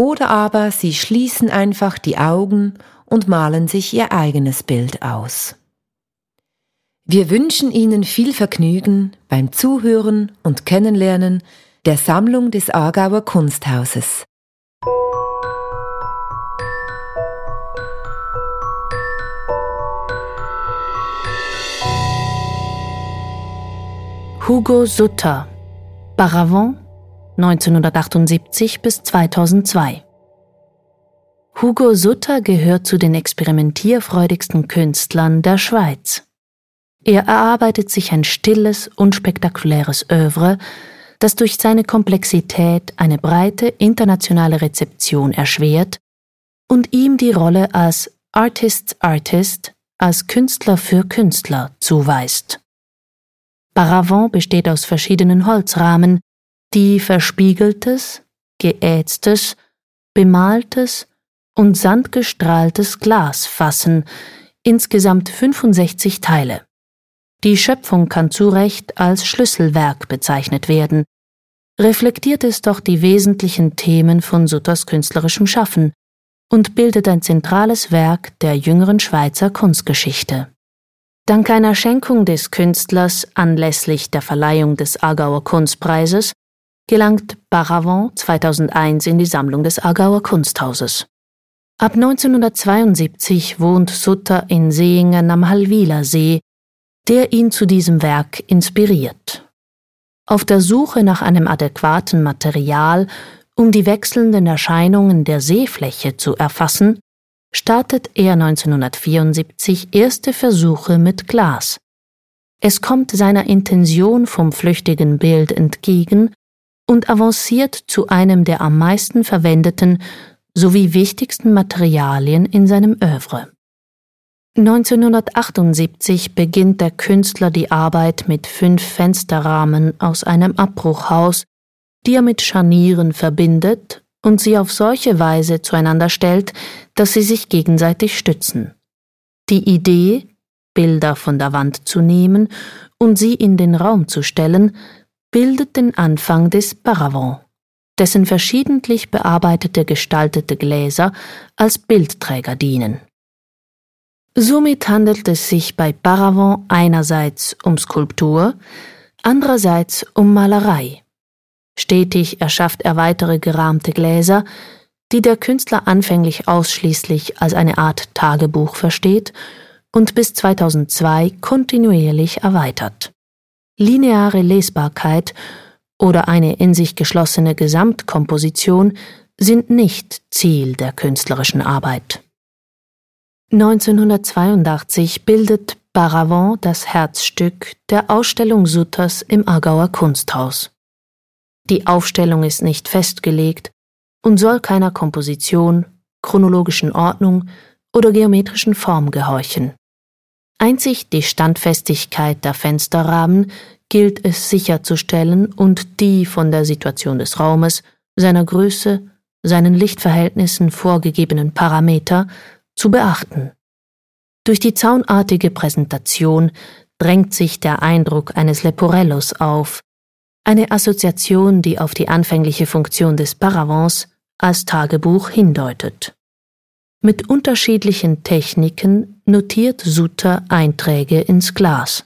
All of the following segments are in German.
Oder aber sie schließen einfach die Augen und malen sich ihr eigenes Bild aus. Wir wünschen Ihnen viel Vergnügen beim Zuhören und Kennenlernen der Sammlung des Aargauer Kunsthauses. Hugo Sutter Paravent 1978 bis 2002. Hugo Sutter gehört zu den experimentierfreudigsten Künstlern der Schweiz. Er erarbeitet sich ein stilles, unspektakuläres Övre, das durch seine Komplexität eine breite internationale Rezeption erschwert und ihm die Rolle als Artist's Artist, als Künstler für Künstler zuweist. Paravent besteht aus verschiedenen Holzrahmen, die verspiegeltes, geätztes, bemaltes und sandgestrahltes Glas fassen, insgesamt 65 Teile. Die Schöpfung kann zu Recht als Schlüsselwerk bezeichnet werden, reflektiert es doch die wesentlichen Themen von Sutters künstlerischem Schaffen und bildet ein zentrales Werk der jüngeren Schweizer Kunstgeschichte. Dank einer Schenkung des Künstlers anlässlich der Verleihung des Aargauer Kunstpreises gelangt Paravent 2001 in die Sammlung des Aargauer Kunsthauses. Ab 1972 wohnt Sutter in Seingen am Hallwiler See, der ihn zu diesem Werk inspiriert. Auf der Suche nach einem adäquaten Material, um die wechselnden Erscheinungen der Seefläche zu erfassen, startet er 1974 erste Versuche mit Glas. Es kommt seiner Intention vom flüchtigen Bild entgegen und avanciert zu einem der am meisten verwendeten sowie wichtigsten Materialien in seinem Övre. 1978 beginnt der Künstler die Arbeit mit fünf Fensterrahmen aus einem Abbruchhaus, die er mit Scharnieren verbindet und sie auf solche Weise zueinander stellt, dass sie sich gegenseitig stützen. Die Idee, Bilder von der Wand zu nehmen und sie in den Raum zu stellen, bildet den Anfang des Paravent, dessen verschiedentlich bearbeitete gestaltete Gläser als Bildträger dienen. Somit handelt es sich bei Paravent einerseits um Skulptur, andererseits um Malerei. Stetig erschafft er weitere gerahmte Gläser, die der Künstler anfänglich ausschließlich als eine Art Tagebuch versteht und bis 2002 kontinuierlich erweitert lineare Lesbarkeit oder eine in sich geschlossene Gesamtkomposition sind nicht Ziel der künstlerischen Arbeit. 1982 bildet Paravent das Herzstück der Ausstellung Sutters im Aargauer Kunsthaus. Die Aufstellung ist nicht festgelegt und soll keiner Komposition, chronologischen Ordnung oder geometrischen Form gehorchen. Einzig die Standfestigkeit der Fensterrahmen gilt es sicherzustellen und die von der Situation des Raumes, seiner Größe, seinen Lichtverhältnissen vorgegebenen Parameter zu beachten. Durch die zaunartige Präsentation drängt sich der Eindruck eines Leporellos auf, eine Assoziation, die auf die anfängliche Funktion des Paravents als Tagebuch hindeutet. Mit unterschiedlichen Techniken notiert Sutter Einträge ins Glas.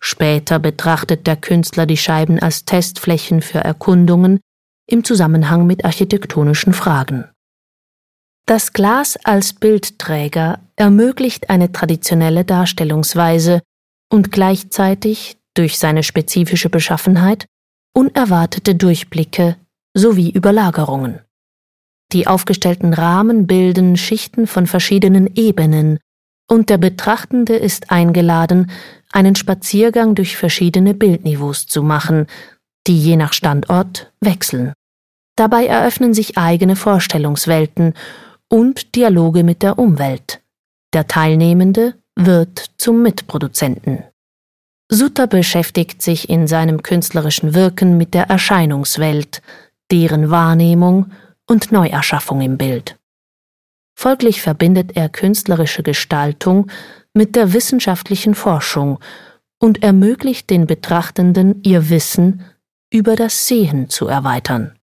Später betrachtet der Künstler die Scheiben als Testflächen für Erkundungen im Zusammenhang mit architektonischen Fragen. Das Glas als Bildträger ermöglicht eine traditionelle Darstellungsweise und gleichzeitig durch seine spezifische Beschaffenheit unerwartete Durchblicke sowie Überlagerungen. Die aufgestellten Rahmen bilden Schichten von verschiedenen Ebenen, und der Betrachtende ist eingeladen, einen Spaziergang durch verschiedene Bildniveaus zu machen, die je nach Standort wechseln. Dabei eröffnen sich eigene Vorstellungswelten und Dialoge mit der Umwelt. Der Teilnehmende wird zum Mitproduzenten. Sutter beschäftigt sich in seinem künstlerischen Wirken mit der Erscheinungswelt, deren Wahrnehmung und Neuerschaffung im Bild. Folglich verbindet er künstlerische Gestaltung mit der wissenschaftlichen Forschung und ermöglicht den Betrachtenden ihr Wissen über das Sehen zu erweitern.